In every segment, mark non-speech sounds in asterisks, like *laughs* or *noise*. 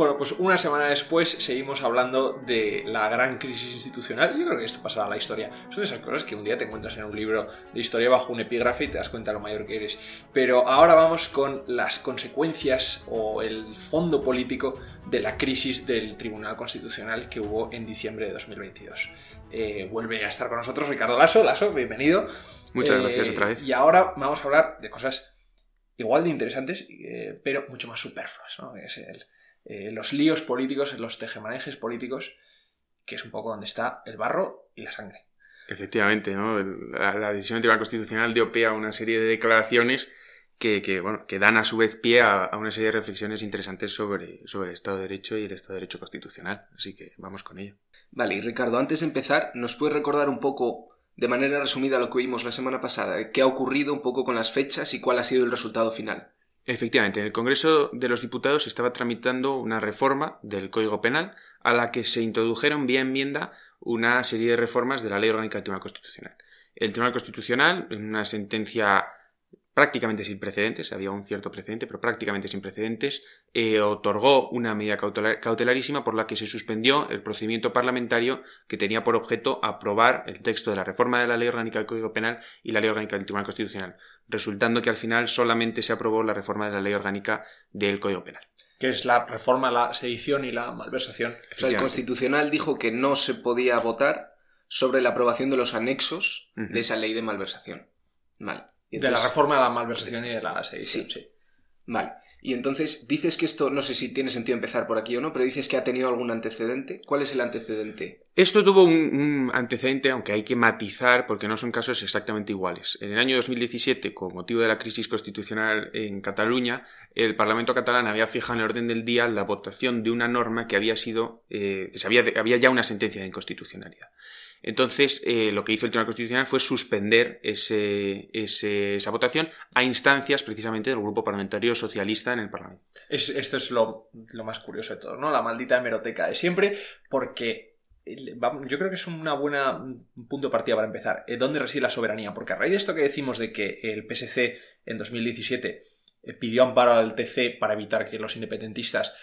Bueno, pues una semana después seguimos hablando de la gran crisis institucional. Yo creo que esto pasará a la historia. Son esas cosas que un día te encuentras en un libro de historia bajo un epígrafe y te das cuenta de lo mayor que eres. Pero ahora vamos con las consecuencias o el fondo político de la crisis del Tribunal Constitucional que hubo en diciembre de 2022. Eh, vuelve a estar con nosotros Ricardo Lasso. Lasso, bienvenido. Muchas gracias otra vez. Y ahora vamos a hablar de cosas igual de interesantes, eh, pero mucho más superfluas. ¿no? Es el, eh, los líos políticos, los tejemanejes políticos, que es un poco donde está el barro y la sangre. Efectivamente, ¿no? la, decisión del Tribunal Constitucional dio pie a una serie de declaraciones que, bueno, que dan a su vez pie a, una serie de reflexiones interesantes sobre, sobre el Estado de Derecho y el Estado de Derecho constitucional. Así que vamos con ello. Vale, y Ricardo, antes de empezar, ¿nos puedes recordar un poco, de manera resumida, lo que vimos la semana pasada? ¿Qué ha ocurrido un poco con las fechas y cuál ha sido el resultado final? Efectivamente, en el Congreso de los Diputados se estaba tramitando una reforma del Código Penal a la que se introdujeron vía enmienda una serie de reformas de la Ley Orgánica del Tribunal Constitucional. El Tribunal Constitucional, en una sentencia prácticamente sin precedentes, había un cierto precedente, pero prácticamente sin precedentes, eh, otorgó una medida cautelarísima por la que se suspendió el procedimiento parlamentario que tenía por objeto aprobar el texto de la reforma de la Ley Orgánica del Código Penal y la Ley Orgánica del Tribunal Constitucional, resultando que al final solamente se aprobó la reforma de la Ley Orgánica del Código Penal que es la reforma, la sedición y la malversación. el Constitucional dijo que no se podía votar sobre la aprobación de los anexos de esa ley de malversación. Vale de la reforma de la malversación y de la sedición, sí. Vale. Y entonces dices que esto, no sé si tiene sentido empezar por aquí o no, pero dices que ha tenido algún antecedente. ¿Cuál es el antecedente? Esto tuvo un, antecedente, aunque hay que matizar porque no son casos exactamente iguales. En el año 2017, con motivo de la crisis constitucional en Cataluña, el Parlamento catalán había fijado en el orden del día la votación de una norma que había sido, eh, que se había, había ya una sentencia de inconstitucionalidad. Entonces, eh, lo que hizo el Tribunal Constitucional fue suspender esa votación a instancias precisamente del grupo parlamentario socialista en el Parlamento. esto es lo, más curioso de todo, ¿no? La maldita hemeroteca de siempre, porque yo creo que es una buena punto de partida para empezar. Eh, ¿Dónde reside la soberanía? Porque a raíz de esto que decimos de que el PSC en 2017 eh, pidió amparo al TC para evitar que los independentistas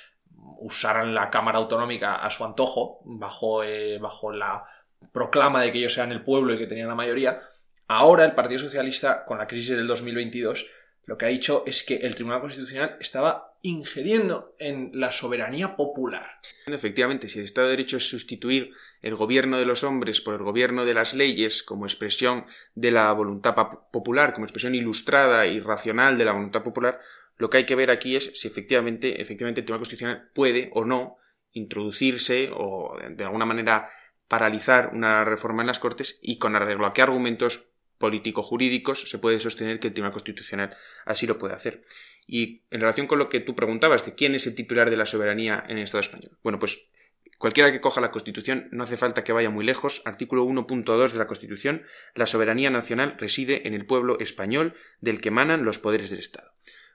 usaran la Cámara Autonómica a su antojo, bajo, bajo la proclama de que ellos sean el pueblo y que tenían la mayoría, ahora el Partido Socialista, con la crisis del 2022, lo que ha dicho es que el Tribunal Constitucional estaba ingiriendo en la soberanía popular. Efectivamente, si el Estado de Derecho es sustituir el gobierno de los hombres por el gobierno de las leyes como expresión de la voluntad popular, como expresión ilustrada y racional de la voluntad popular, lo que hay que ver aquí es si efectivamente, efectivamente el Tribunal Constitucional puede o no introducirse o de alguna manera paralizar una reforma en las Cortes y con arreglo a qué argumentos político-jurídicos se puede sostener que el Tribunal Constitucional así lo puede hacer. Y en relación con lo que tú preguntabas de quién es el titular de la soberanía en el Estado español. Bueno, pues cualquiera que coja la Constitución, no hace falta que vaya muy lejos. Artículo 1.2 de la Constitución, la soberanía nacional reside en el pueblo español del que emanan los poderes del Estado.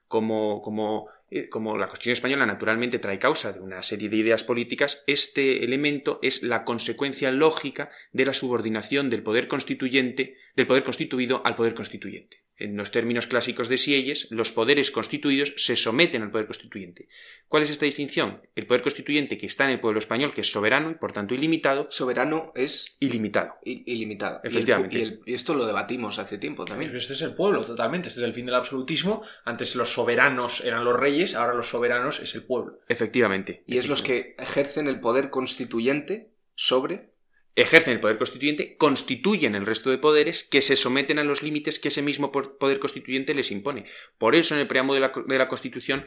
Como, como como la Constitución española naturalmente trae causa de una serie de ideas políticas, este elemento es la consecuencia lógica de la subordinación del poder constituyente, del poder constituido al poder constituyente. En los términos clásicos de Sieyes, los poderes constituidos se someten al poder constituyente. ¿Cuál es esta distinción? El poder constituyente que está en el pueblo español, que es soberano y por tanto ilimitado. Soberano es ilimitado. ilimitado. Efectivamente. Y, esto lo debatimos hace tiempo también. este es el pueblo, totalmente. Este es el fin del absolutismo. Antes los soberanos eran los reyes, ahora los soberanos es el pueblo. Efectivamente. Y es los que ejercen el poder constituyente sobre ejercen el poder constituyente, constituyen el resto de poderes que se someten a los límites que ese mismo poder constituyente les impone. Por eso en el preámbulo de la, de la Constitución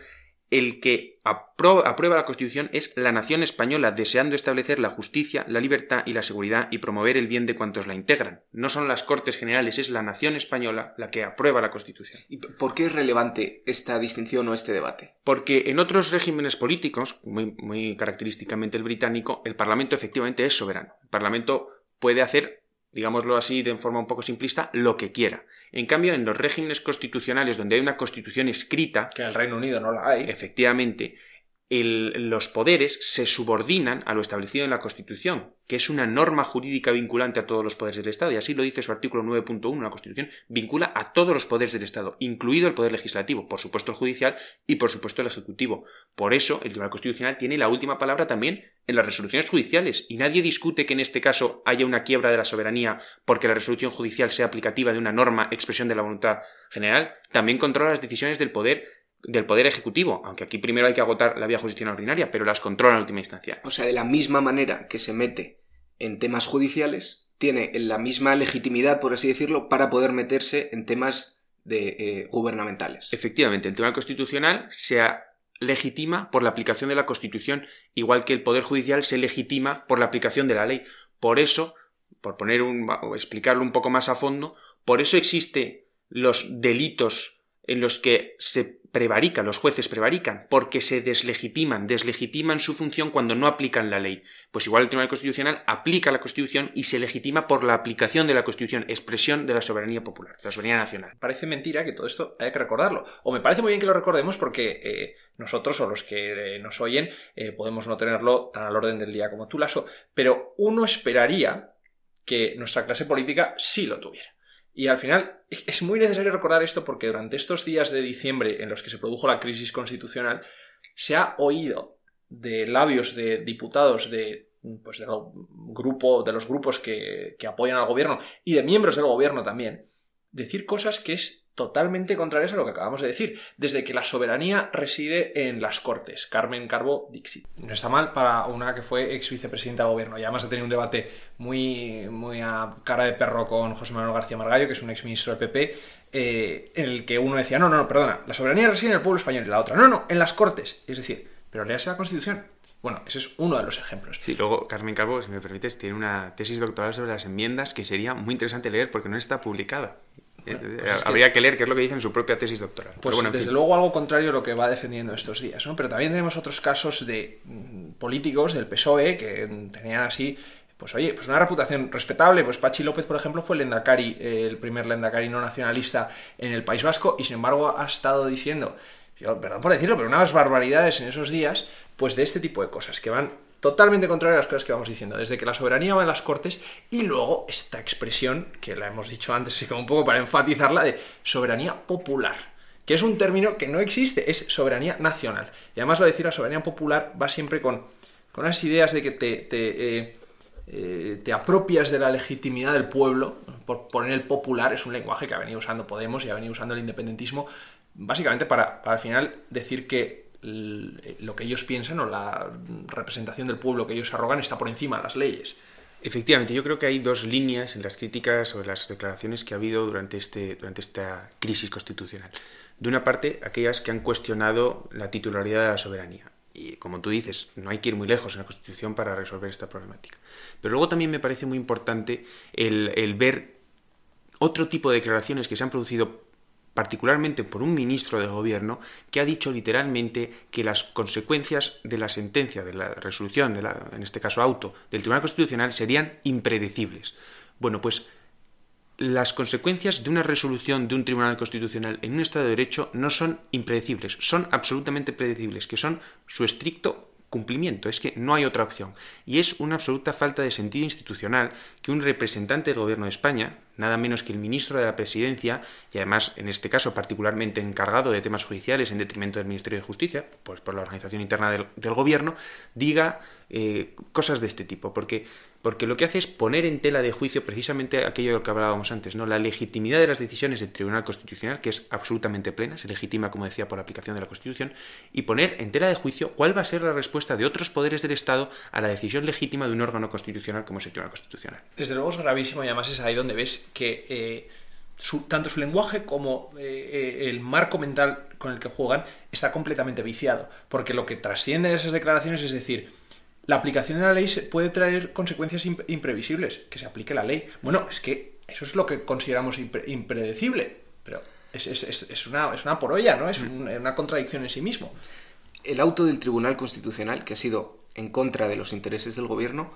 el que aprueba la Constitución es la nación española deseando establecer la justicia, la libertad y la seguridad y promover el bien de cuantos la integran. No son las Cortes Generales, es la nación española la que aprueba la Constitución. ¿Y por qué es relevante esta distinción o este debate? Porque en otros regímenes políticos, muy, muy característicamente el británico, el Parlamento efectivamente es soberano. El Parlamento puede hacer digámoslo así de forma un poco simplista, lo que quiera. En cambio, en los regímenes constitucionales donde hay una constitución escrita... Que en el Reino Unido no la hay. Efectivamente. Los poderes se subordinan a lo establecido en la Constitución, que es una norma jurídica vinculante a todos los poderes del Estado, y así lo dice su artículo 9.1, la Constitución vincula a todos los poderes del Estado, incluido el poder legislativo, por supuesto el judicial y por supuesto el ejecutivo. Por eso el Tribunal Constitucional tiene la última palabra también en las resoluciones judiciales, y nadie discute que en este caso haya una quiebra de la soberanía porque la resolución judicial sea aplicativa de una norma expresión de la voluntad general, también controla las decisiones del poder del Poder Ejecutivo, aunque aquí primero hay que agotar la vía jurisdiccional ordinaria, pero las controla en última instancia. O sea, de la misma manera que se mete en temas judiciales, tiene la misma legitimidad, por así decirlo, para poder meterse en temas de, eh, gubernamentales. Efectivamente, el Tribunal Constitucional se legitima por la aplicación de la Constitución, igual que el Poder Judicial se legitima por la aplicación de la ley. Por eso, por poner un, explicarlo un poco más a fondo, por eso existe los delitos en los que se prevarican, los jueces prevarican, porque se deslegitiman, deslegitiman su función cuando no aplican la ley. Pues igual el Tribunal Constitucional aplica la Constitución y se legitima por la aplicación de la Constitución, expresión de la soberanía popular, la soberanía nacional. Parece mentira que todo esto haya que recordarlo. O me parece muy bien que lo recordemos porque eh, nosotros o los que eh, nos oyen eh, podemos no tenerlo tan al orden del día como tú, Laso, pero uno esperaría que nuestra clase política sí lo tuviera. Y al final es muy necesario recordar esto porque durante estos días de diciembre en los que se produjo la crisis constitucional, se ha oído de labios de diputados de, pues de, grupo, de los grupos que, que apoyan al gobierno y de miembros del gobierno también, decir cosas que es totalmente contrarias a lo que acabamos de decir, desde que la soberanía reside en las Cortes. Carmen Carbo Dixit. No está mal para una que fue ex vicepresidenta del gobierno y además ha tenido un debate muy, muy a cara de perro con José Manuel García Margallo, que es un ex ministro del PP, eh, en el que uno decía, no, no, no, perdona, la soberanía reside en el pueblo español y la otra, no, no, en las Cortes. Es decir, pero léase la Constitución. Bueno, ese es uno de los ejemplos. Sí, luego Carmen Carbo, si me permites, tiene una tesis doctoral sobre las enmiendas que sería muy interesante leer porque no está publicada. Eh, pues habría que... leer qué es lo que dice en su propia tesis doctoral. Pues bueno, desde luego algo contrario a lo que va defendiendo estos días, ¿no? Pero también tenemos otros casos de mm, políticos del PSOE que tenían así pues oye, pues una reputación respetable. Pues Pachi López, por ejemplo, fue el Lendakari, eh, el primer Lendakari no nacionalista en el País Vasco, y sin embargo ha estado diciendo, yo, perdón por decirlo, pero unas barbaridades en esos días, pues de este tipo de cosas, que van totalmente contrario a las cosas que vamos diciendo, desde que la soberanía va en las Cortes y luego esta expresión, que la hemos dicho antes, así como un poco para enfatizarla, de soberanía popular, que es un término que no existe, es soberanía nacional. Y además lo de decir la soberanía popular va siempre con, con unas ideas de que te, te, eh, eh, te apropias de la legitimidad del pueblo, por poner el popular, es un lenguaje que ha venido usando Podemos y ha venido usando el independentismo, básicamente para, para al final decir que lo que ellos piensan o la representación del pueblo que ellos arrogan está por encima de las leyes. Efectivamente, yo creo que hay dos líneas en las críticas o en las declaraciones que ha habido durante, este, durante esta crisis constitucional. De una parte, aquellas que han cuestionado la titularidad de la soberanía. Y como tú dices, no hay que ir muy lejos en la Constitución para resolver esta problemática. Pero luego también me parece muy importante el, el ver otro tipo de declaraciones que se han producido particularmente por un ministro de gobierno que ha dicho literalmente que las consecuencias de la sentencia, de la resolución, de la, en este caso auto, del Tribunal Constitucional serían impredecibles. Bueno, pues las consecuencias de una resolución de un Tribunal Constitucional en un Estado de Derecho no son impredecibles, son absolutamente predecibles, que son su estricto cumplimiento, es que no hay otra opción. Y es una absoluta falta de sentido institucional que un representante del Gobierno de España, nada menos que el ministro de la Presidencia, y además en este caso particularmente encargado de temas judiciales en detrimento del Ministerio de Justicia, pues por la organización interna del, Gobierno, diga eh, cosas de este tipo, porque porque lo que hace es poner en tela de juicio precisamente aquello de lo que hablábamos antes, ¿no? La legitimidad de las decisiones del Tribunal Constitucional, que es absolutamente plena, se legitima, como decía, por la aplicación de la Constitución, y poner en tela de juicio cuál va a ser la respuesta de otros poderes del Estado a la decisión legítima de un órgano constitucional como es el Tribunal Constitucional. Desde luego es gravísimo y además es ahí donde ves que eh, tanto su lenguaje como eh, eh, el marco mental con el que juegan está completamente viciado, porque lo que trasciende de esas declaraciones es decir, la aplicación de la ley puede traer consecuencias imprevisibles, que se aplique la ley. Bueno, es que eso es lo que consideramos impredecible, pero es, una, es una porolla, ¿no? Es una contradicción en sí mismo. El auto del Tribunal Constitucional, que ha sido en contra de los intereses del gobierno,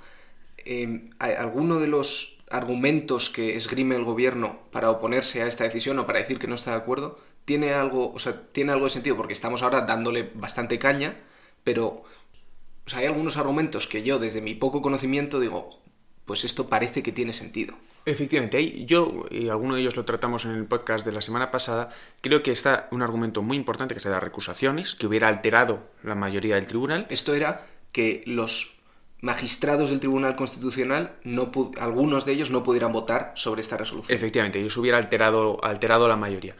eh, alguno de los argumentos que esgrime el gobierno para oponerse a esta decisión o para decir que no está de acuerdo tiene algo, o sea, tiene algo de sentido porque estamos ahora dándole bastante caña pero o sea, hay algunos argumentos que yo, desde mi poco conocimiento, digo, pues esto parece que tiene sentido. Efectivamente, yo, y alguno de ellos lo tratamos en el podcast de la semana pasada, creo que está un argumento muy importante que se da recusaciones, que hubiera alterado la mayoría del tribunal. Esto era que los magistrados del Tribunal Constitucional, no algunos de ellos no pudieran votar sobre esta resolución. Efectivamente, eso hubiera alterado, alterado la mayoría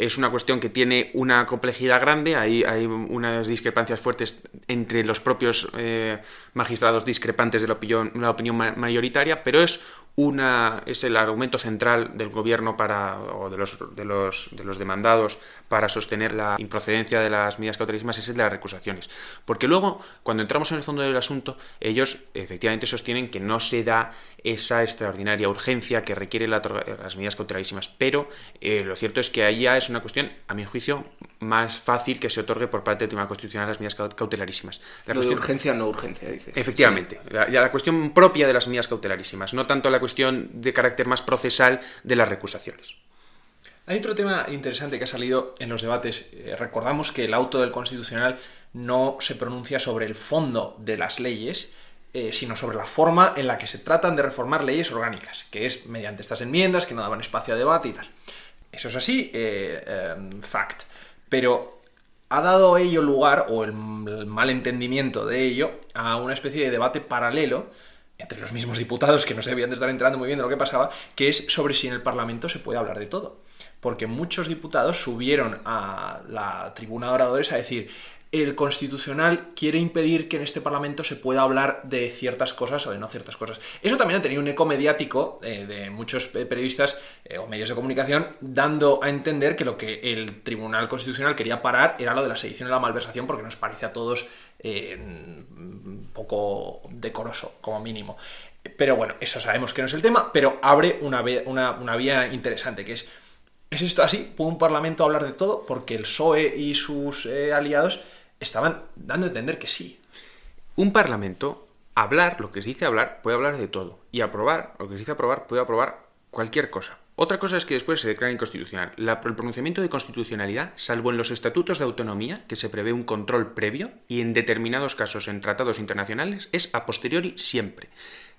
es una cuestión que tiene una complejidad grande, hay, hay unas discrepancias fuertes entre los propios eh, magistrados discrepantes de la opinión, la opinión mayoritaria, pero es una es el argumento central del gobierno para o de los, de los, de los demandados para sostener la improcedencia de las medidas cautelarísimas es el de las recusaciones. Porque luego, cuando entramos en el fondo del asunto, ellos efectivamente sostienen que no se da esa extraordinaria urgencia que requiere las medidas cautelarísimas. Pero eh, lo cierto es que ahí ya es una cuestión, a mi juicio, más fácil que se otorgue por parte del Tribunal Constitucional las medidas cautelarísimas. La cuestión... de urgencia no urgencia, dices. Efectivamente, ya la, la, cuestión propia de las medidas cautelarísimas, no tanto la cuestión de carácter más procesal de las recusaciones. Hay otro tema interesante que ha salido en los debates. Eh, recordamos que el auto del Constitucional no se pronuncia sobre el fondo de las leyes, eh, sino sobre la forma en la que se tratan de reformar leyes orgánicas, que es mediante estas enmiendas que no daban espacio a debate y tal. Eso es así, eh, em, fact. Pero ha dado ello lugar, o el, malentendimiento de ello, a una especie de debate paralelo entre los mismos diputados que no se debían de estar enterando muy bien de lo que pasaba, que es sobre si en el Parlamento se puede hablar de todo porque muchos diputados subieron a la tribuna de oradores a decir el constitucional quiere impedir que en este Parlamento se pueda hablar de ciertas cosas o de no ciertas cosas. Eso también ha tenido un eco mediático eh, de muchos periodistas eh, o medios de comunicación dando a entender que lo que el Tribunal Constitucional quería parar era lo de la sedición y la malversación porque nos parece a todos eh, un poco decoroso, como mínimo. Pero bueno, eso sabemos que no es el tema, pero abre una, una, una vía interesante, que es ¿Es esto así? ¿Puede un parlamento hablar de todo? Porque el PSOE y sus eh, aliados estaban dando a entender que sí. Un parlamento, hablar, lo que se dice hablar, puede hablar de todo. Y aprobar, lo que se dice aprobar, puede aprobar cualquier cosa. Otra cosa es que después se declara inconstitucional. el pronunciamiento de constitucionalidad, salvo en los estatutos de autonomía, que se prevé un control previo, y en determinados casos en tratados internacionales, es a posteriori siempre.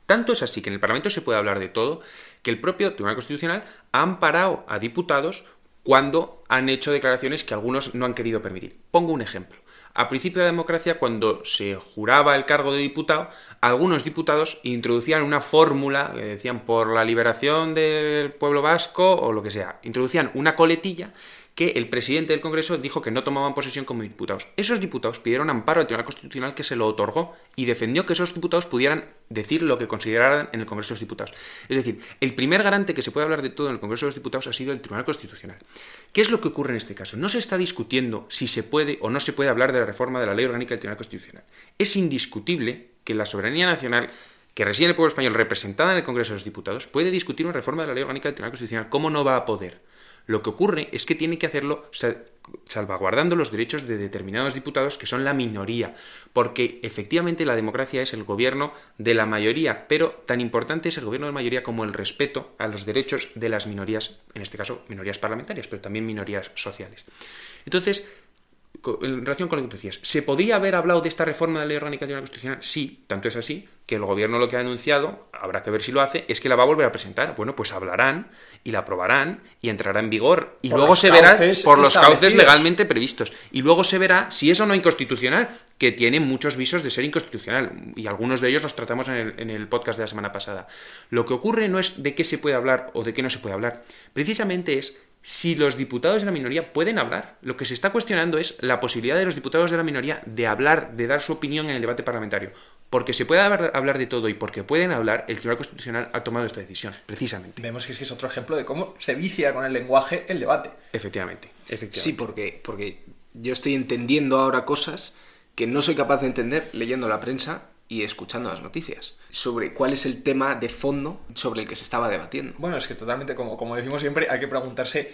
Tanto es así que en el Parlamento se puede hablar de todo, que el propio Tribunal Constitucional ha amparado a diputados cuando han hecho declaraciones que algunos no han querido permitir. Pongo un ejemplo. A principio de la democracia, cuando se juraba el cargo de diputado, algunos diputados introducían una fórmula, que decían por la liberación del pueblo vasco o lo que sea, introducían una coletilla que el presidente del Congreso dijo que no tomaban posesión como diputados. Esos diputados pidieron amparo al Tribunal Constitucional que se lo otorgó y defendió que esos diputados pudieran decir lo que consideraran en el Congreso de los Diputados. Es decir, el primer garante que se puede hablar de todo en el Congreso de los Diputados ha sido el Tribunal Constitucional. ¿Qué es lo que ocurre en este caso? No se está discutiendo si se puede o no se puede hablar de la reforma de la ley orgánica del Tribunal Constitucional. Es indiscutible que la soberanía nacional que reside en el pueblo español representada en el Congreso de los Diputados puede discutir una reforma de la ley orgánica del Tribunal Constitucional. ¿Cómo no va a poder? Lo que ocurre es que tiene que hacerlo salvaguardando los derechos de determinados diputados que son la minoría, porque efectivamente la democracia es el gobierno de la mayoría, pero tan importante es el gobierno de la mayoría como el respeto a los derechos de las minorías, en este caso minorías parlamentarias, pero también minorías sociales. Entonces, en relación con lo que tú decías, ¿se podía haber hablado de esta reforma de la ley orgánica de la Constitucional? Sí, tanto es así que el gobierno lo que ha anunciado, habrá que ver si lo hace, es que la va a volver a presentar. Bueno, pues hablarán y la aprobarán y entrará en vigor. Y luego se verá por los cauces legalmente previstos. Y luego se verá si eso no es inconstitucional, que tiene muchos visos de ser inconstitucional. Y algunos de ellos los tratamos en el, en el podcast de la semana pasada. Lo que ocurre no es de qué se puede hablar o de qué no se puede hablar. Precisamente es si los diputados de la minoría pueden hablar. Lo que se está cuestionando es la posibilidad de los diputados de la minoría de hablar, de dar su opinión en el debate parlamentario. Porque se puede hablar de todo y porque pueden hablar, el Tribunal Constitucional ha tomado esta decisión, precisamente. Vemos que ese es otro ejemplo de cómo se vicia con el lenguaje el debate. Efectivamente, efectivamente. Sí, porque, porque yo estoy entendiendo ahora cosas que no soy capaz de entender leyendo la prensa y escuchando las noticias sobre cuál es el tema de fondo sobre el que se estaba debatiendo. Bueno, es que totalmente, como, como decimos siempre, hay que preguntarse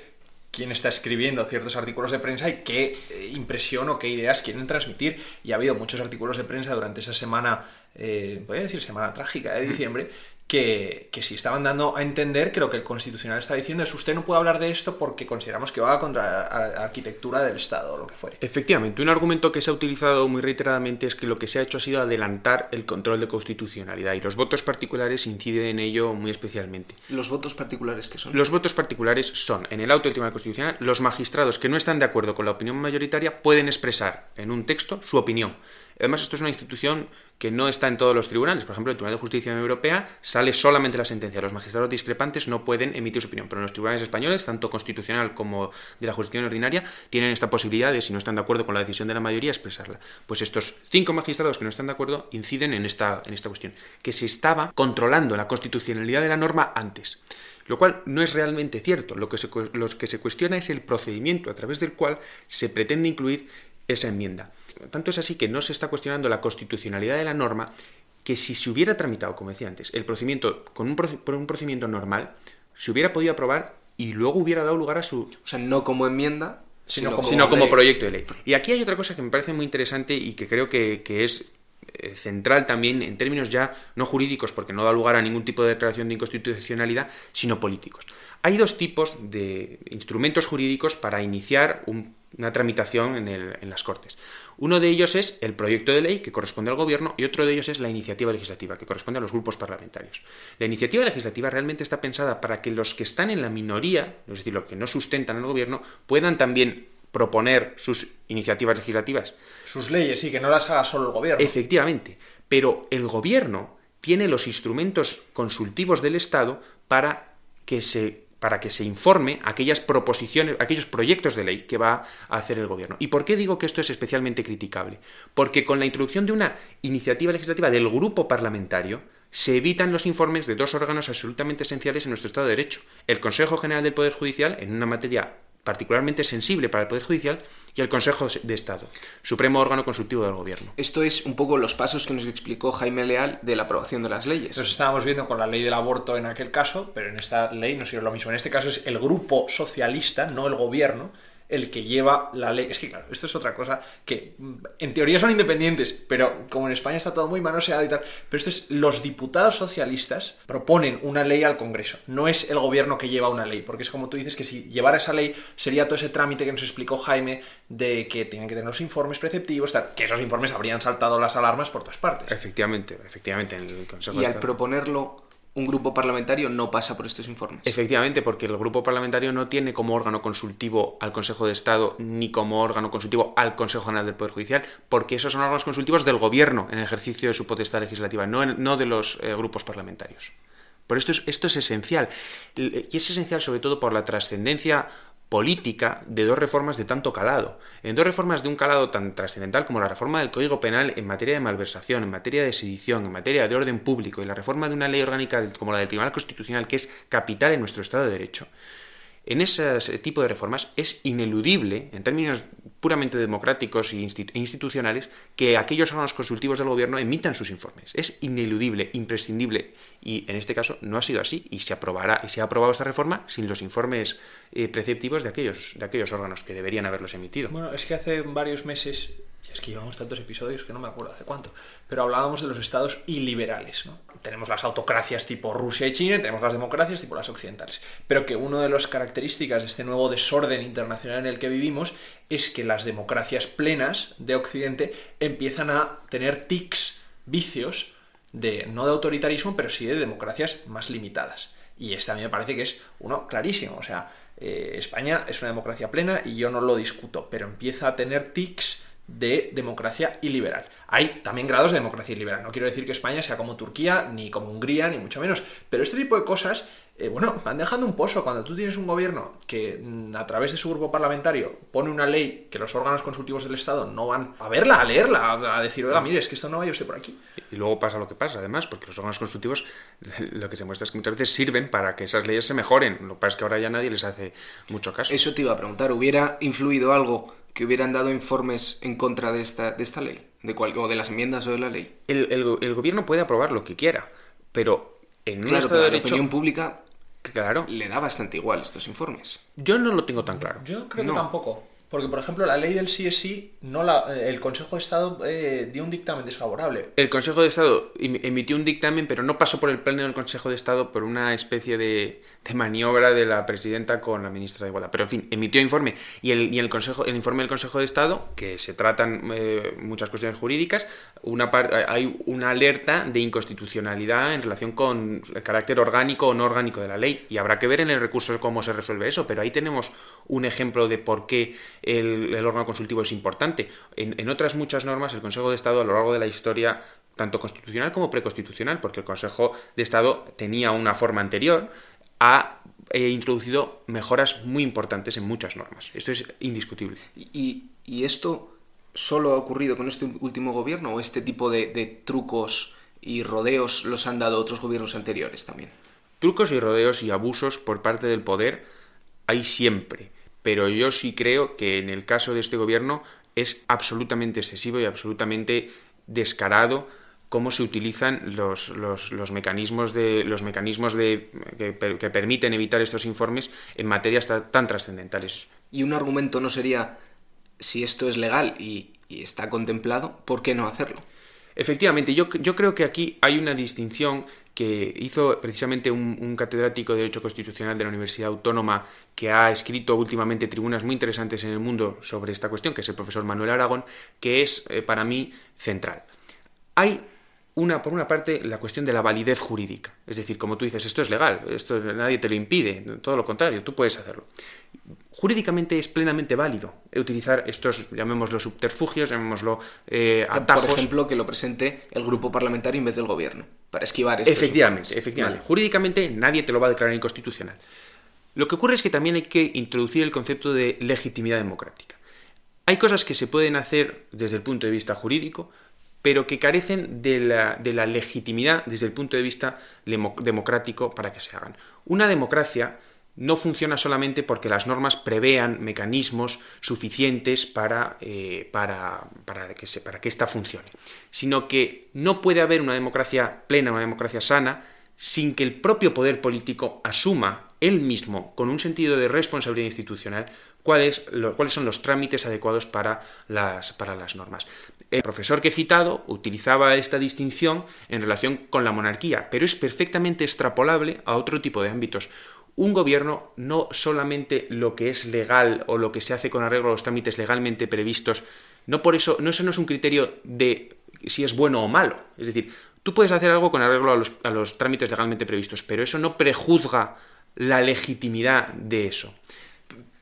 quién está escribiendo ciertos artículos de prensa y qué eh, impresión o qué ideas quieren transmitir. Y ha habido muchos artículos de prensa durante esa semana, eh, voy decir semana trágica de diciembre, que, que sí estaban dando a entender que lo que el Constitucional está diciendo es usted no puede hablar de esto porque consideramos que va contra la arquitectura del Estado o lo que fuere. Efectivamente, un argumento que se ha utilizado muy reiteradamente es que lo que se ha hecho ha sido adelantar el control de constitucionalidad y los votos particulares inciden en ello muy especialmente. ¿Los votos particulares qué son? Los votos particulares son, en el auto del Tribunal Constitucional, los magistrados que no están de acuerdo con la opinión mayoritaria pueden expresar en un texto su opinión. Además, esto es una institución que no está en todos los tribunales. Por ejemplo, el Tribunal de Justicia Europea sale solamente la sentencia. Los magistrados discrepantes no pueden emitir su opinión. Pero en los tribunales españoles, tanto constitucional como de la jurisdicción ordinaria, tienen esta posibilidad de, si no están de acuerdo con la decisión de la mayoría, expresarla. Pues estos cinco magistrados que no están de acuerdo inciden en esta, en esta cuestión. Que se estaba controlando la constitucionalidad de la norma antes lo cual no es realmente cierto. Lo que, lo que se cuestiona es el procedimiento a través del cual se pretende incluir esa enmienda. Tanto es así que no se está cuestionando la constitucionalidad de la norma, que si se hubiera tramitado, como decía antes, el procedimiento con un, por un procedimiento normal, se hubiera podido aprobar y luego hubiera dado lugar a su... O sea, no como enmienda, sino, como, proyecto de ley. Y aquí hay otra cosa que me parece muy interesante y que creo que, es eh, central también en términos ya no jurídicos, porque no da lugar a ningún tipo de declaración de inconstitucionalidad, sino políticos. Hay dos tipos de instrumentos jurídicos para iniciar una tramitación en, en, las Cortes. Uno de ellos es el proyecto de ley que corresponde al Gobierno y otro de ellos es la iniciativa legislativa que corresponde a los grupos parlamentarios. La iniciativa legislativa realmente está pensada para que los que están en la minoría, es decir, los que no sustentan al Gobierno, puedan también proponer sus iniciativas legislativas. Sus leyes, sí, que no las haga solo el Gobierno. Efectivamente, pero el Gobierno tiene los instrumentos consultivos del Estado para que se para que se informe aquellas proposiciones, aquellos proyectos de ley que va a hacer el gobierno. ¿Y por qué digo que esto es especialmente criticable? Porque con la introducción de una iniciativa legislativa del grupo parlamentario, se evitan los informes de dos órganos absolutamente esenciales en nuestro Estado de Derecho. El Consejo General del Poder Judicial, en una materia particularmente sensible para el Poder Judicial, y el Consejo de Estado, supremo órgano consultivo del Gobierno. Esto es un poco los pasos que nos explicó Jaime Leal de la aprobación de las leyes. Nos estábamos viendo con la ley del aborto en aquel caso, pero en esta ley no sirve lo mismo. En este caso es el grupo socialista, no el Gobierno, el que lleva la ley. Es que, claro, esto es otra cosa que mm, en teoría son independientes, pero como en España está todo muy manoseado y tal, pero esto es los diputados socialistas proponen una ley al Congreso. No es el gobierno que lleva una ley, porque es como tú dices que si llevara esa ley sería todo ese trámite que nos explicó Jaime de que tienen que tener los informes preceptivos, que esos informes habrían saltado las alarmas por todas partes. Efectivamente, efectivamente. En el Consejo y al proponerlo un grupo parlamentario no pasa por estos informes. Efectivamente, porque el grupo parlamentario no tiene como órgano consultivo al Consejo de Estado ni como órgano consultivo al Consejo General del Poder Judicial, porque esos son órganos consultivos del Gobierno en ejercicio de su potestad legislativa, no, no de los eh, grupos parlamentarios. Por esto es, esto es esencial. Y es esencial sobre todo por la trascendencia política de dos reformas de tanto calado. En dos reformas de un calado tan trascendental como la reforma del Código Penal en materia de malversación, en materia de sedición, en materia de orden público y la reforma de una ley orgánica como la del Tribunal Constitucional, que es capital en nuestro Estado de Derecho, en ese tipo de reformas es ineludible, en términos puramente democráticos e institucionales, que aquellos órganos consultivos del gobierno emitan sus informes. Es ineludible, imprescindible, y en este caso no ha sido así, y se aprobará, y se ha aprobado esta reforma sin los informes eh, preceptivos de aquellos, de aquellos órganos que deberían haberlos emitido. Bueno, es que hace varios meses es que llevamos tantos episodios que no me acuerdo hace cuánto, pero hablábamos de los estados iliberales. ¿no? Tenemos las autocracias tipo Rusia y China tenemos las democracias tipo las occidentales. Pero que una de las características de este nuevo desorden internacional en el que vivimos es que las democracias plenas de Occidente empiezan a tener tics, vicios, de no de autoritarismo, pero sí de democracias más limitadas. Y este a mí me parece que es uno clarísimo. O sea, eh, España es una democracia plena y yo no lo discuto, pero empieza a tener tics de democracia iliberal. Hay también grados de democracia iliberal. No quiero decir que España sea como Turquía, ni como Hungría, ni mucho menos. Pero este tipo de cosas, eh, bueno, van dejando un pozo. Cuando tú tienes un gobierno que mm, a través de su grupo parlamentario pone una ley que los órganos consultivos del Estado no van a verla, a leerla, a decir, oiga, mire, es que esto no vaya usted por aquí. Y luego pasa lo que pasa, además, porque los órganos consultivos *laughs* lo que se muestra es que muchas veces sirven para que esas leyes se mejoren. Lo que pasa es que ahora ya nadie les hace mucho caso. Eso te iba a preguntar, ¿hubiera influido algo que hubieran dado informes en contra de esta, de esta ley, de cual, o de las enmiendas o de la ley. El, gobierno puede aprobar lo que quiera, pero en un estado de derecho, opinión pública claro. le da bastante igual estos informes. Yo no lo tengo tan claro. Yo creo que tampoco. Porque, por ejemplo, la ley del sí es sí, no la, eh, el Consejo de Estado eh, dio un dictamen desfavorable. El Consejo de Estado em- emitió un dictamen, pero no pasó por el pleno del Consejo de Estado por una especie de, maniobra de la presidenta con la ministra de Igualdad. Pero, en fin, emitió informe. Y el, y el, consejo, el informe del Consejo de Estado, que se tratan eh, muchas cuestiones jurídicas, una hay una alerta de inconstitucionalidad en relación con el carácter orgánico o no orgánico de la ley. Y habrá que ver en el recurso cómo se resuelve eso. Pero ahí tenemos un ejemplo de por qué el, el órgano consultivo es importante. En, en otras muchas normas, el Consejo de Estado a lo largo de la historia tanto constitucional como preconstitucional, porque el Consejo de Estado tenía una forma anterior, ha eh, introducido mejoras muy importantes en muchas normas. Esto es indiscutible. ¿Y, y esto solo ha ocurrido con este último gobierno o este tipo de, de trucos y rodeos los han dado otros gobiernos anteriores también? Trucos y rodeos y abusos por parte del poder hay siempre, pero yo sí creo que en el caso de este gobierno es absolutamente excesivo y absolutamente descarado cómo se utilizan los, los, los mecanismos, de, los mecanismos de, que, que, permiten evitar estos informes en materias tan trascendentales. Y un argumento no sería, si esto es legal y, y está contemplado, ¿por qué no hacerlo? Efectivamente, yo, yo, creo que aquí hay una distinción que hizo precisamente un, catedrático de Derecho Constitucional de la Universidad Autónoma que ha escrito últimamente tribunas muy interesantes en el mundo sobre esta cuestión, que es el profesor Manuel Aragón, que es eh, para mí central. Hay una, por una parte, la cuestión de la validez jurídica. Es decir, como tú dices, esto es legal, esto nadie te lo impide, todo lo contrario, tú puedes hacerlo. Jurídicamente es plenamente válido utilizar estos, llamémoslo subterfugios, llamémoslo eh, atajos. Por ejemplo, que lo presente el grupo parlamentario en vez del gobierno, para esquivar estos Efectivamente, efectivamente. Vale. Jurídicamente nadie te lo va a declarar inconstitucional. Lo que ocurre es que también hay que introducir el concepto de legitimidad democrática. Hay cosas que se pueden hacer desde el punto de vista jurídico, pero que carecen de la, legitimidad desde el punto de vista democrático para que se hagan. Una democracia no funciona solamente porque las normas prevean mecanismos suficientes para, eh, para, para, que se, para que ésta funcione, sino que no puede haber una democracia plena, una democracia sana, sin que el propio poder político asuma él mismo, con un sentido de responsabilidad institucional, cuáles, cuáles son los trámites adecuados para las, para las normas. El profesor que he citado utilizaba esta distinción en relación con la monarquía, pero es perfectamente extrapolable a otro tipo de ámbitos. Un gobierno no solamente lo que es legal o lo que se hace con arreglo a los trámites legalmente previstos, no por eso, no eso no es un criterio de si es bueno o malo. Es decir, tú puedes hacer algo con arreglo a los, a los trámites legalmente previstos, pero eso no prejuzga la legitimidad de eso.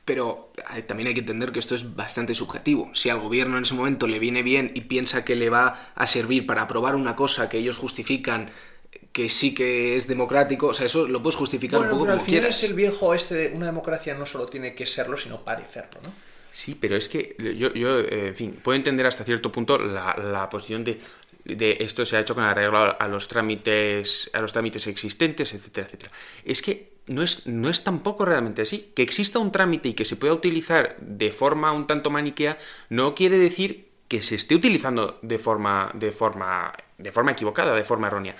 Pero eh, también hay que entender que esto es bastante subjetivo. Si al gobierno en ese momento le viene bien y piensa que le va a servir para aprobar una cosa que ellos justifican que sí que es democrático, o sea, eso lo puedes justificar bueno, un poco pero como al final quieras. es el viejo este de una democracia no solo tiene que serlo, sino parecerlo, ¿no? Sí, pero es que yo, yo eh, en fin, puedo entender hasta cierto punto la, la posición de, de, esto se ha hecho con arreglo a los trámites, a los trámites existentes, etcétera, etcétera. Es que no es, no es tampoco realmente así. Que exista un trámite y que se pueda utilizar de forma un tanto maniquea no quiere decir que se esté utilizando de forma, de forma, de forma equivocada, de forma errónea.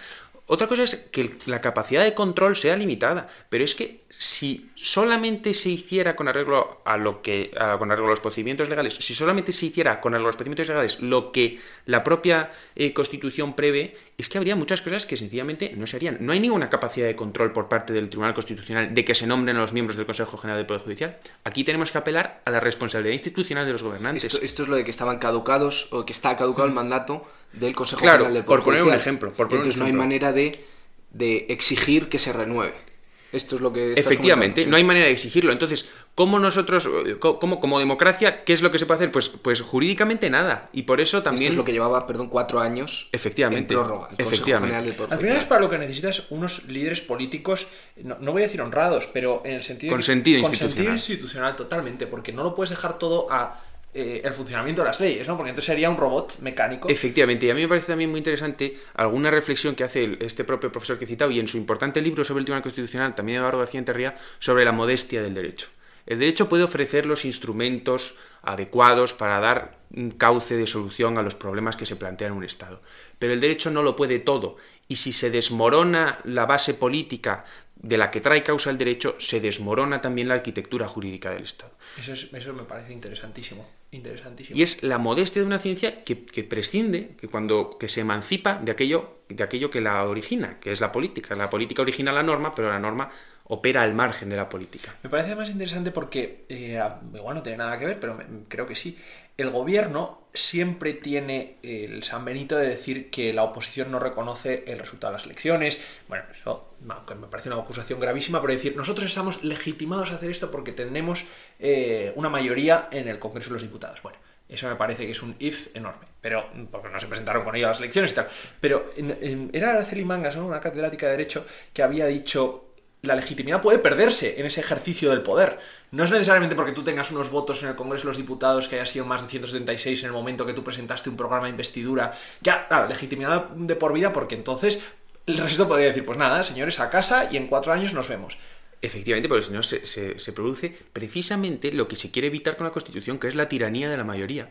Otra cosa es que la capacidad de control sea limitada, pero es que si solamente se hiciera con arreglo a lo que con arreglo a los procedimientos legales, si solamente se hiciera con arreglo a los procedimientos legales lo que la propia eh, Constitución prevé, es que habría muchas cosas que sencillamente no se harían. No hay ninguna capacidad de control por parte del Tribunal Constitucional de que se nombren a los miembros del Consejo General del Poder Judicial. Aquí tenemos que apelar a la responsabilidad institucional de los gobernantes. Esto es lo de que estaban caducados o que está caducado el mandato del Consejo claro, General del Poder por poner Judicial. un ejemplo. Por poner Entonces un no hay manera de, de, exigir que se renueve. Esto es lo que Efectivamente, no hay manera de exigirlo. Entonces, ¿cómo nosotros, cómo, como democracia, qué es lo que se puede hacer? Pues, pues jurídicamente nada. Y por eso también. Esto es lo que llevaba, perdón, cuatro años. Efectivamente. En prórroga. El efectivamente. General del Poder Al final es para lo que necesitas unos líderes políticos, no, no voy a decir honrados, pero en el sentido. Con sentido con institucional. sentido institucional, totalmente. Porque no lo puedes dejar todo a eh, el funcionamiento de las leyes, ¿no? Porque entonces sería un robot mecánico. Efectivamente, y a mí me parece también muy interesante alguna reflexión que hace este propio profesor que he citado y en su importante libro sobre el Tribunal Constitucional, también Eduardo García Enterría, sobre la modestia del derecho. El derecho puede ofrecer los instrumentos adecuados para dar un cauce de solución a los problemas que se plantean en un Estado. Pero el derecho no lo puede todo. Y si se desmorona la base política de la que trae causa el derecho, se desmorona también la arquitectura jurídica del Estado. Eso, eso me parece interesantísimo, interesantísimo. Y es la modestia de una ciencia que, prescinde, que cuando que se emancipa de aquello, de aquello que la origina, que es la política. La política origina la norma, pero la norma opera al margen de la política. Me parece más interesante porque, eh, igual no tiene nada que ver, pero creo que sí. El gobierno siempre tiene el San Benito de decir que la oposición no reconoce el resultado de las elecciones. Bueno, eso me parece una acusación gravísima, pero decir, nosotros estamos legitimados a hacer esto porque tenemos eh, una mayoría en el Congreso de los Diputados. Bueno, eso me parece que es un if enorme. Pero, porque no se presentaron con ello a las elecciones y tal. Pero era Araceli Mangas, una catedrática de Derecho, que había dicho la legitimidad puede perderse en ese ejercicio del poder. No es necesariamente porque tú tengas unos votos en el Congreso de los Diputados que haya sido más de 176 en el momento que tú presentaste un programa de investidura. Ya, claro, legitimidad de por vida porque entonces el resto podría decir, pues nada, señores, a casa y en cuatro años nos vemos. Efectivamente, porque si no se, se produce precisamente lo que se quiere evitar con la Constitución, que es la tiranía de la mayoría.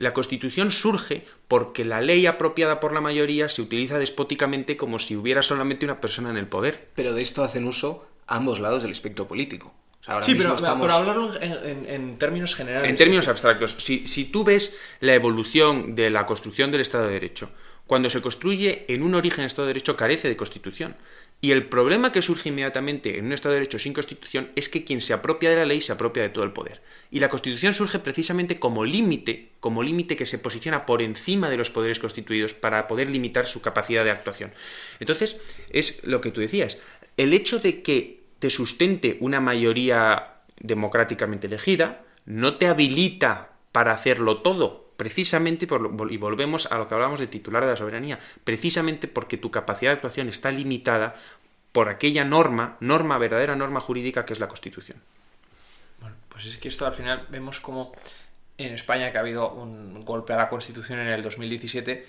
La Constitución surge porque la ley apropiada por la mayoría se utiliza despóticamente como si hubiera solamente una persona en el poder. Pero de esto hacen uso ambos lados del espectro político. sí, pero por hablarlo en, términos generales. En términos abstractos. Si, si tú ves la evolución de la construcción del Estado de Derecho, cuando se construye en un origen Estado de Derecho carece de Constitución. Y el problema que surge inmediatamente en un Estado de Derecho sin Constitución es que quien se apropia de la ley se apropia de todo el poder. Y la Constitución surge precisamente como límite, como límite que se posiciona por encima de los poderes constituidos para poder limitar su capacidad de actuación. Entonces, es lo que tú decías, el hecho de que te sustente una mayoría democráticamente elegida no te habilita para hacerlo todo, precisamente, por, y volvemos a lo que hablábamos de titular de la soberanía, precisamente porque tu capacidad de actuación está limitada por aquella norma, norma, verdadera norma jurídica que es la Constitución. Bueno, pues es que esto al final vemos como en España, que ha habido un golpe a la Constitución en el 2017,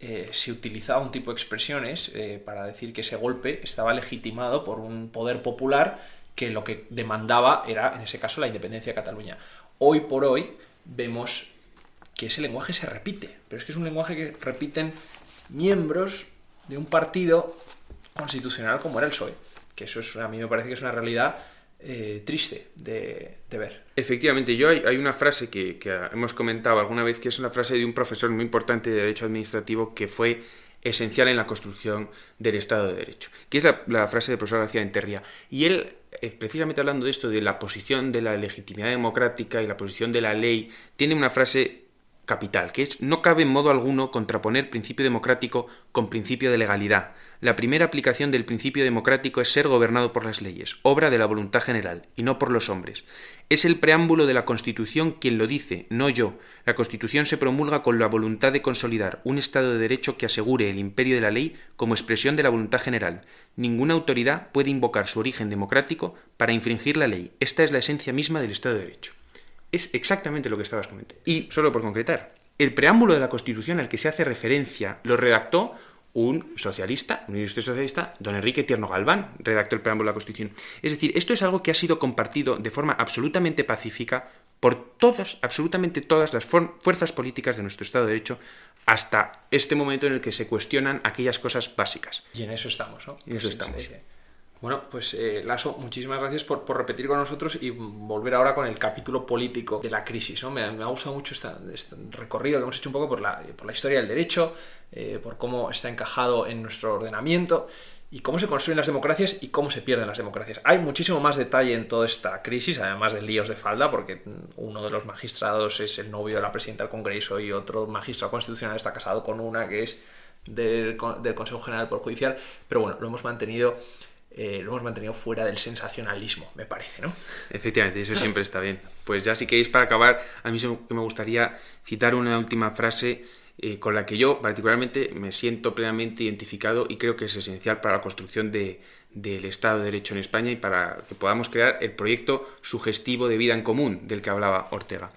eh, se utilizaba un tipo de expresiones eh, para decir que ese golpe estaba legitimado por un poder popular que lo que demandaba era, en ese caso, la independencia de Cataluña. Hoy por hoy vemos que ese lenguaje se repite, pero es que es un lenguaje que repiten miembros de un partido constitucional como era el PSOE, que eso es, a mí me parece que es una realidad eh, triste de, ver. Efectivamente, yo hay, una frase que, hemos comentado alguna vez que es una frase de un profesor muy importante de Derecho Administrativo que fue esencial en la construcción del Estado de Derecho, que es la, frase del profesor García Enterría. Y él, eh, precisamente hablando de esto, de la posición de la legitimidad democrática y la posición de la ley, tiene una frase capital, que es no cabe en modo alguno contraponer principio democrático con principio de legalidad. La primera aplicación del principio democrático es ser gobernado por las leyes, obra de la voluntad general, y no por los hombres. Es el preámbulo de la Constitución quien lo dice, no yo. La Constitución se promulga con la voluntad de consolidar un Estado de Derecho que asegure el imperio de la ley como expresión de la voluntad general. Ninguna autoridad puede invocar su origen democrático para infringir la ley. Esta es la esencia misma del Estado de Derecho. Es exactamente lo que estabas comentando. Y solo por concretar, el preámbulo de la Constitución al que se hace referencia lo redactó un socialista, un ilustre socialista, don Enrique Tierno Galván, redactó el preámbulo de la Constitución. Es decir, esto es algo que ha sido compartido de forma absolutamente pacífica por todas, absolutamente todas las fuerzas políticas de nuestro Estado de Derecho hasta este momento en el que se cuestionan aquellas cosas básicas. Y en eso estamos, ¿no? En eso estamos. Bueno, pues eh, Lasso, muchísimas gracias por, repetir con nosotros y volver ahora con el capítulo político de la crisis. ¿no? Me, ha gustado mucho este recorrido que hemos hecho un poco por la, por la historia del derecho, eh, por cómo está encajado en nuestro ordenamiento y cómo se construyen las democracias y cómo se pierden las democracias. Hay muchísimo más detalle en toda esta crisis, además de líos de falda, porque uno de los magistrados es el novio de la presidenta del Congreso y otro magistrado constitucional está casado con una que es del, del Consejo General por Judicial, pero bueno, lo hemos mantenido eh, lo hemos mantenido fuera del sensacionalismo, me parece, ¿no? Efectivamente, eso siempre está bien. Pues ya si queréis para acabar, a mí me gustaría citar una última frase eh, con la que yo particularmente me siento plenamente identificado y creo que es esencial para la construcción de, del Estado de Derecho en España y para que podamos crear el proyecto sugestivo de vida en común del que hablaba Ortega.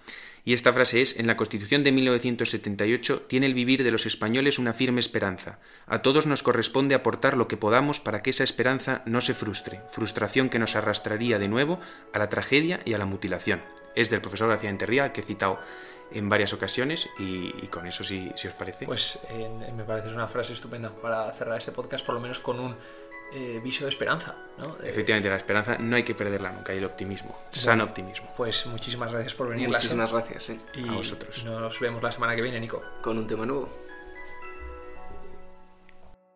Y esta frase es, en la Constitución de 1978 tiene el vivir de los españoles una firme esperanza. A todos nos corresponde aportar lo que podamos para que esa esperanza no se frustre, frustración que nos arrastraría de nuevo a la tragedia y a la mutilación. Es del profesor García Enterría, que he citado en varias ocasiones y, con eso si, si, os parece. Pues me parece una frase estupenda para cerrar este podcast, por lo menos con un eh, viso de esperanza. ¿no? Eh, Efectivamente, la esperanza no hay que perderla nunca y el optimismo, sano optimismo. Pues muchísimas gracias por venir. Muchísimas gracias. ¿eh? Y A vosotros. Nos vemos la semana que viene, Nico. Con un tema nuevo.